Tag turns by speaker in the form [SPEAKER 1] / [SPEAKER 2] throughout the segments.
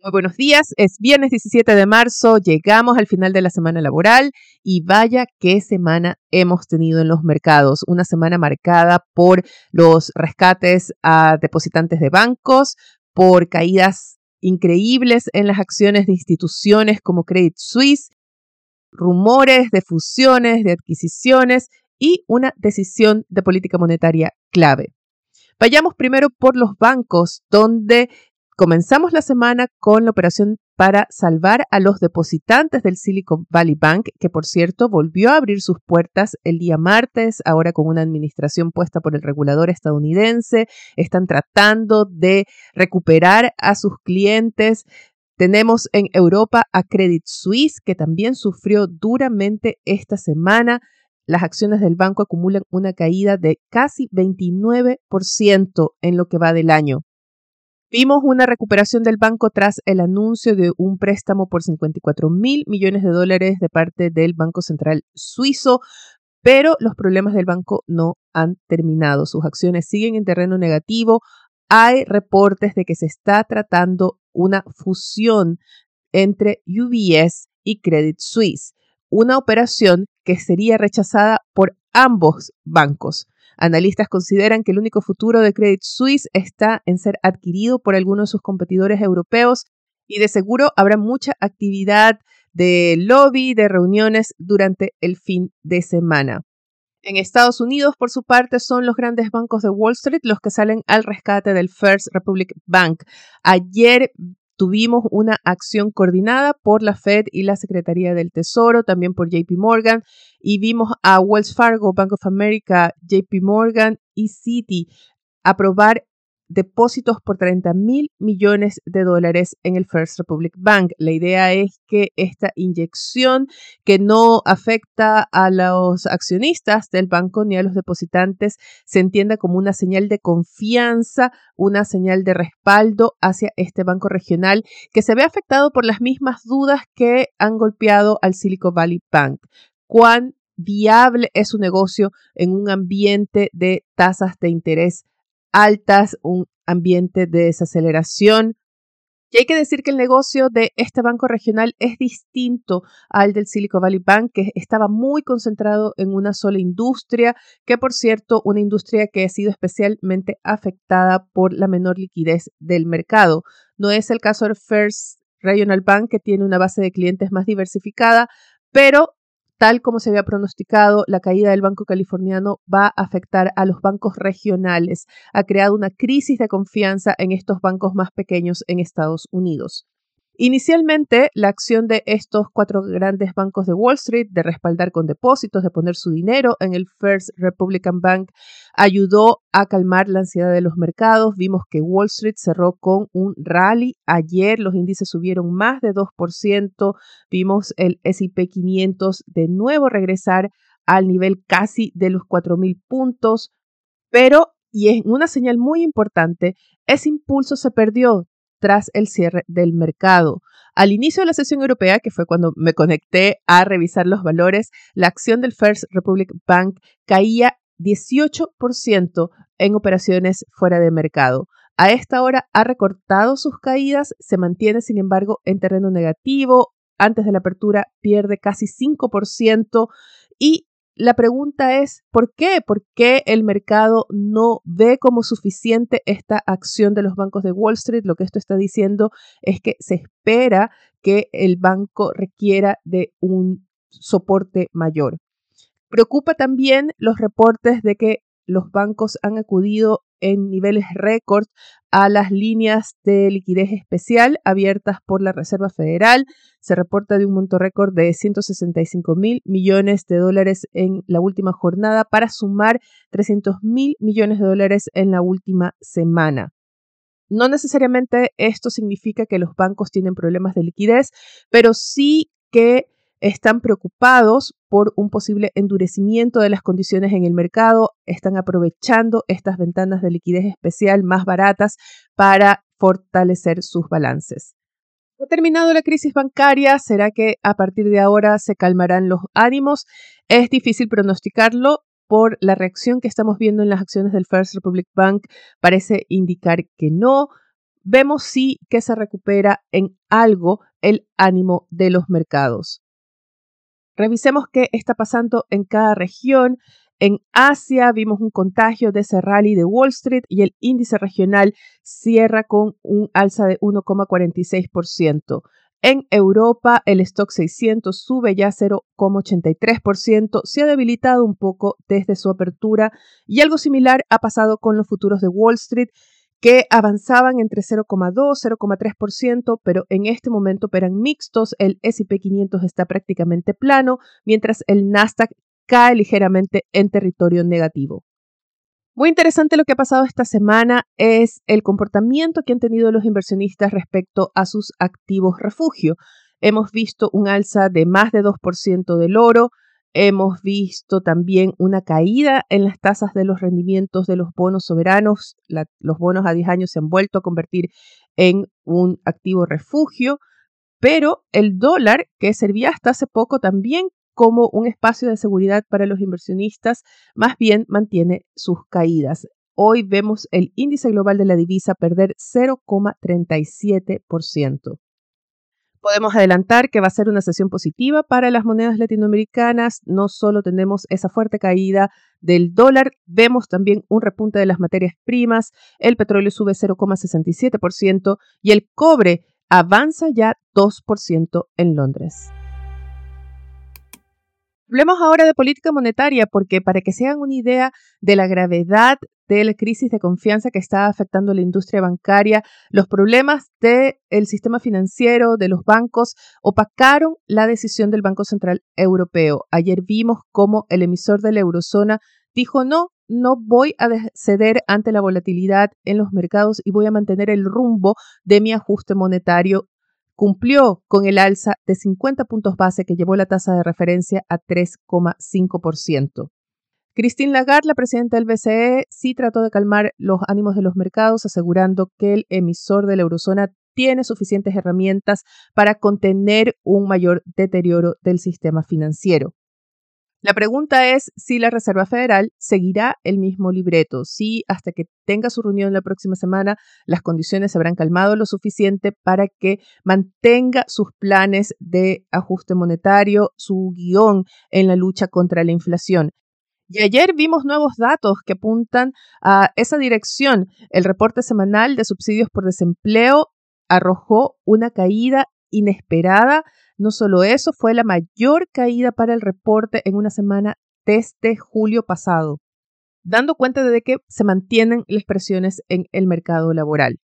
[SPEAKER 1] Muy buenos días, es viernes 17 de marzo, llegamos al final de la semana laboral y vaya qué semana hemos tenido en los mercados. Una semana marcada por los rescates a depositantes de bancos, por caídas increíbles en las acciones de instituciones como Credit Suisse, rumores de fusiones, de adquisiciones y una decisión de política monetaria clave. Vayamos primero por los bancos, donde Comenzamos la semana con la operación para salvar a los depositantes del Silicon Valley Bank, que por cierto volvió a abrir sus puertas el día martes, ahora con una administración puesta por el regulador estadounidense. Están tratando de recuperar a sus clientes. Tenemos en Europa a Credit Suisse, que también sufrió duramente esta semana. Las acciones del banco acumulan una caída de casi 29% en lo que va del año. Vimos una recuperación del banco tras el anuncio de un préstamo por 54 mil millones de dólares de parte del Banco Central Suizo, pero los problemas del banco no han terminado. Sus acciones siguen en terreno negativo. Hay reportes de que se está tratando una fusión entre UBS y Credit Suisse, una operación que sería rechazada por ambos bancos. Analistas consideran que el único futuro de Credit Suisse está en ser adquirido por algunos de sus competidores europeos y de seguro habrá mucha actividad de lobby, de reuniones durante el fin de semana. En Estados Unidos, por su parte, son los grandes bancos de Wall Street los que salen al rescate del First Republic Bank. Ayer tuvimos una acción coordinada por la Fed y la Secretaría del Tesoro, también por JP Morgan, y vimos a Wells Fargo, Bank of America, JP Morgan y Citi aprobar depósitos por 30 mil millones de dólares en el First Republic Bank. La idea es que esta inyección que no afecta a los accionistas del banco ni a los depositantes se entienda como una señal de confianza, una señal de respaldo hacia este banco regional que se ve afectado por las mismas dudas que han golpeado al Silicon Valley Bank. ¿Cuán viable es su negocio en un ambiente de tasas de interés altas, un ambiente de desaceleración. Y hay que decir que el negocio de este banco regional es distinto al del Silicon Valley Bank, que estaba muy concentrado en una sola industria, que por cierto, una industria que ha sido especialmente afectada por la menor liquidez del mercado. No es el caso del First Regional Bank, que tiene una base de clientes más diversificada, pero Tal como se había pronosticado, la caída del Banco Californiano va a afectar a los bancos regionales. Ha creado una crisis de confianza en estos bancos más pequeños en Estados Unidos. Inicialmente, la acción de estos cuatro grandes bancos de Wall Street de respaldar con depósitos, de poner su dinero en el First Republican Bank, ayudó a calmar la ansiedad de los mercados. Vimos que Wall Street cerró con un rally. Ayer los índices subieron más de 2%. Vimos el SP 500 de nuevo regresar al nivel casi de los 4.000 puntos. Pero, y es una señal muy importante, ese impulso se perdió tras el cierre del mercado. Al inicio de la sesión europea, que fue cuando me conecté a revisar los valores, la acción del First Republic Bank caía 18% en operaciones fuera de mercado. A esta hora ha recortado sus caídas, se mantiene sin embargo en terreno negativo, antes de la apertura pierde casi 5% y la pregunta es, ¿por qué? ¿Por qué el mercado no ve como suficiente esta acción de los bancos de Wall Street? Lo que esto está diciendo es que se espera que el banco requiera de un soporte mayor. Preocupa también los reportes de que los bancos han acudido en niveles récord a las líneas de liquidez especial abiertas por la Reserva Federal. Se reporta de un monto récord de 165 mil millones de dólares en la última jornada para sumar 300 mil millones de dólares en la última semana. No necesariamente esto significa que los bancos tienen problemas de liquidez, pero sí que están preocupados por un posible endurecimiento de las condiciones en el mercado, están aprovechando estas ventanas de liquidez especial más baratas para fortalecer sus balances. ¿Ha terminado la crisis bancaria? ¿Será que a partir de ahora se calmarán los ánimos? Es difícil pronosticarlo por la reacción que estamos viendo en las acciones del First Republic Bank. Parece indicar que no. Vemos sí que se recupera en algo el ánimo de los mercados. Revisemos qué está pasando en cada región. En Asia vimos un contagio de ese rally de Wall Street y el índice regional cierra con un alza de 1,46%. En Europa, el stock 600 sube ya 0,83%, se ha debilitado un poco desde su apertura y algo similar ha pasado con los futuros de Wall Street que avanzaban entre 0,2 y 0,3%, pero en este momento operan mixtos. El SP 500 está prácticamente plano, mientras el Nasdaq cae ligeramente en territorio negativo. Muy interesante lo que ha pasado esta semana es el comportamiento que han tenido los inversionistas respecto a sus activos refugio. Hemos visto un alza de más de 2% del oro, Hemos visto también una caída en las tasas de los rendimientos de los bonos soberanos. los bonos a 10 años se han vuelto a convertir en un activo refugio, pero el dólar, que servía hasta hace poco también como un espacio de seguridad para los inversionistas, más bien mantiene sus caídas. Hoy vemos el índice global de la divisa perder 0,37%. Podemos adelantar que va a ser una sesión positiva para las monedas latinoamericanas. No solo tenemos esa fuerte caída del dólar, vemos también un repunte de las materias primas. El petróleo sube 0,67% y el cobre avanza ya 2% en Londres. Hablemos ahora de política monetaria porque para que se hagan una idea de la gravedad de la crisis de confianza que está afectando a la industria bancaria, los problemas del sistema financiero, de los bancos, opacaron la decisión del Banco Central Europeo. Ayer vimos cómo el emisor de la eurozona dijo no, no voy a ceder ante la volatilidad en los mercados y voy a mantener el rumbo de mi ajuste monetario cumplió con el alza de 50 puntos base que llevó la tasa de referencia a 3,5%. Christine Lagarde, la presidenta del BCE, sí trató de calmar los ánimos de los mercados, asegurando que el emisor de la eurozona tiene suficientes herramientas para contener un mayor deterioro del sistema financiero. La pregunta es si la Reserva Federal seguirá el mismo libreto, si hasta que tenga su reunión la próxima semana las condiciones se habrán calmado lo suficiente para que mantenga sus planes de ajuste monetario, su guion en la lucha contra la inflación. Y ayer vimos nuevos datos que apuntan a esa dirección. El reporte semanal de subsidios por desempleo arrojó una caída inesperada no solo eso, fue la mayor caída para el reporte en una semana desde julio pasado, dando cuenta de que se mantienen las presiones en el mercado laboral.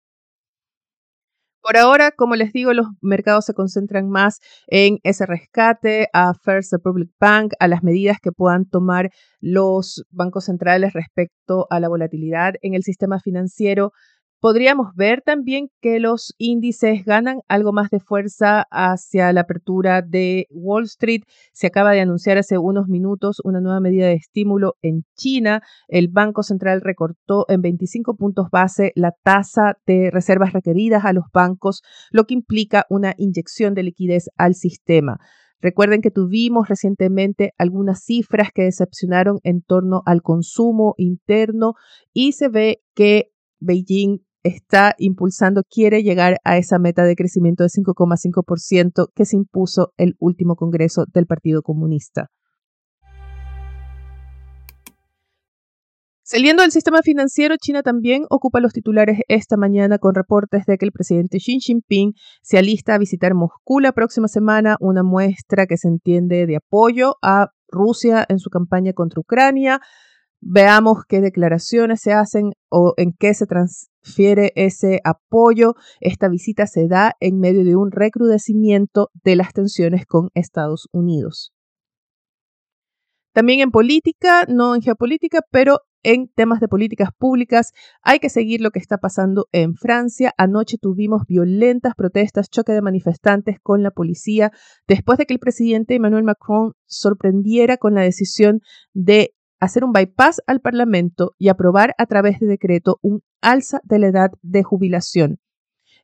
[SPEAKER 1] Por ahora, como les digo, los mercados se concentran más en ese rescate a First Republic Bank, a las medidas que puedan tomar los bancos centrales respecto a la volatilidad en el sistema financiero, Podríamos ver también que los índices ganan algo más de fuerza hacia la apertura de Wall Street. Se acaba de anunciar hace unos minutos una nueva medida de estímulo en China. El Banco Central recortó en 25 puntos base la tasa de reservas requeridas a los bancos, lo que implica una inyección de liquidez al sistema. Recuerden que tuvimos recientemente algunas cifras que decepcionaron en torno al consumo interno y se ve que Beijing está impulsando, quiere llegar a esa meta de crecimiento de 5,5% que se impuso el último Congreso del Partido Comunista. Saliendo del sistema financiero, China también ocupa los titulares esta mañana con reportes de que el presidente Xi Jinping se alista a visitar Moscú la próxima semana, una muestra que se entiende de apoyo a Rusia en su campaña contra Ucrania. Veamos qué declaraciones se hacen o en qué se transfiere ese apoyo. Esta visita se da en medio de un recrudecimiento de las tensiones con Estados Unidos. También en política, no en geopolítica, pero en temas de políticas públicas, hay que seguir lo que está pasando en Francia. Anoche tuvimos violentas protestas, choque de manifestantes con la policía, después de que el presidente Emmanuel Macron sorprendiera con la decisión de hacer un bypass al Parlamento y aprobar a través de decreto un alza de la edad de jubilación.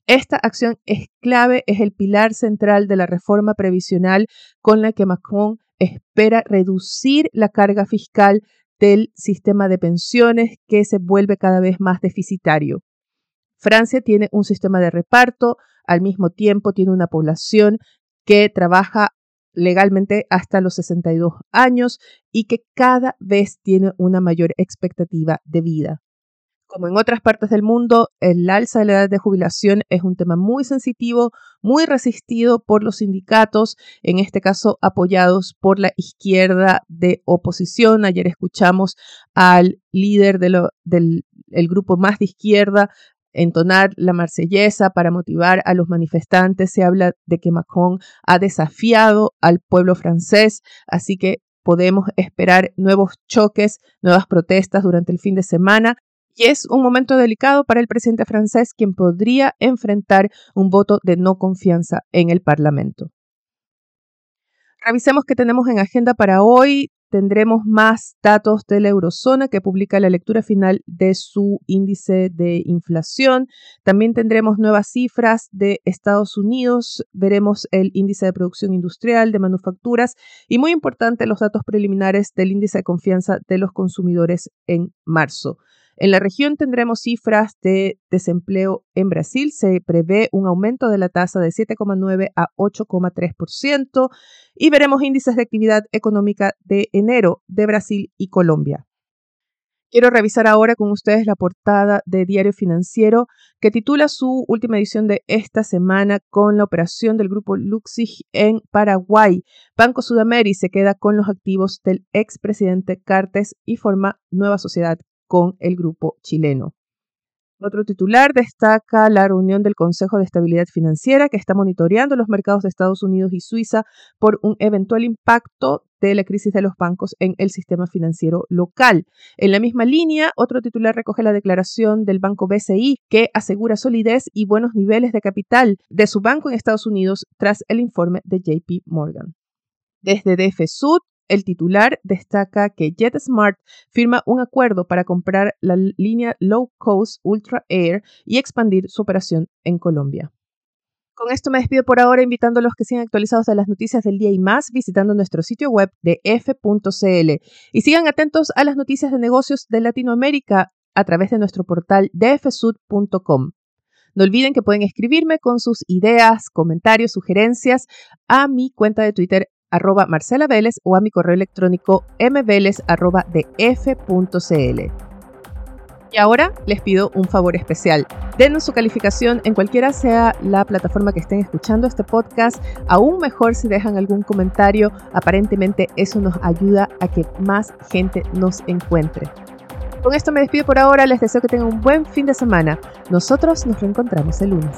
[SPEAKER 1] Esta acción es clave, es el pilar central de la reforma previsional con la que Macron espera reducir la carga fiscal del sistema de pensiones que se vuelve cada vez más deficitario. Francia tiene un sistema de reparto, al mismo tiempo tiene una población que trabaja legalmente hasta los 62 años y que cada vez tiene una mayor expectativa de vida. Como en otras partes del mundo, el alza de la edad de jubilación es un tema muy sensitivo, muy resistido por los sindicatos, en este caso apoyados por la izquierda de oposición. Ayer escuchamos al líder del grupo más de izquierda entonar la marsellesa para motivar a los manifestantes. Se habla de que Macron ha desafiado al pueblo francés, así que podemos esperar nuevos choques, nuevas protestas durante el fin de semana y es un momento delicado para el presidente francés, quien podría enfrentar un voto de no confianza en el Parlamento. Revisemos qué tenemos en agenda para hoy. Tendremos más datos de la eurozona que publica la lectura final de su índice de inflación. También tendremos nuevas cifras de Estados Unidos. Veremos el índice de producción industrial, de manufacturas y muy importante los datos preliminares del índice de confianza de los consumidores en marzo. En la región tendremos cifras de desempleo en Brasil. Se prevé un aumento de la tasa de 7,9 a 8,3% y veremos índices de actividad económica de enero de Brasil y Colombia. Quiero revisar ahora con ustedes la portada de Diario Financiero que titula su última edición de esta semana con la operación del grupo Luxig en Paraguay. Banco Sudamérica se queda con los activos del expresidente Cartes y forma nueva sociedad con el grupo chileno. Otro titular destaca la reunión del Consejo de Estabilidad Financiera que está monitoreando los mercados de Estados Unidos y Suiza por un eventual impacto de la crisis de los bancos en el sistema financiero local. En la misma línea, otro titular recoge la declaración del banco BCI que asegura solidez y buenos niveles de capital de su banco en Estados Unidos tras el informe de JP Morgan. Desde DF Sud el titular destaca que JetSmart firma un acuerdo para comprar la línea Low Cost Ultra Air y expandir su operación en Colombia. Con esto me despido por ahora, invitando a los que sean actualizados de las noticias del día y más, visitando nuestro sitio web de f.cl. Y sigan atentos a las noticias de negocios de Latinoamérica a través de nuestro portal dfsud.com. No olviden que pueden escribirme con sus ideas, comentarios, sugerencias a mi cuenta de Twitter arroba Marcela Vélez o a mi correo electrónico mveles arroba Y ahora les pido un favor especial. Denos su calificación en cualquiera sea la plataforma que estén escuchando este podcast. Aún mejor si dejan algún comentario. Aparentemente eso nos ayuda a que más gente nos encuentre. Con esto me despido por ahora. Les deseo que tengan un buen fin de semana. Nosotros nos reencontramos el lunes.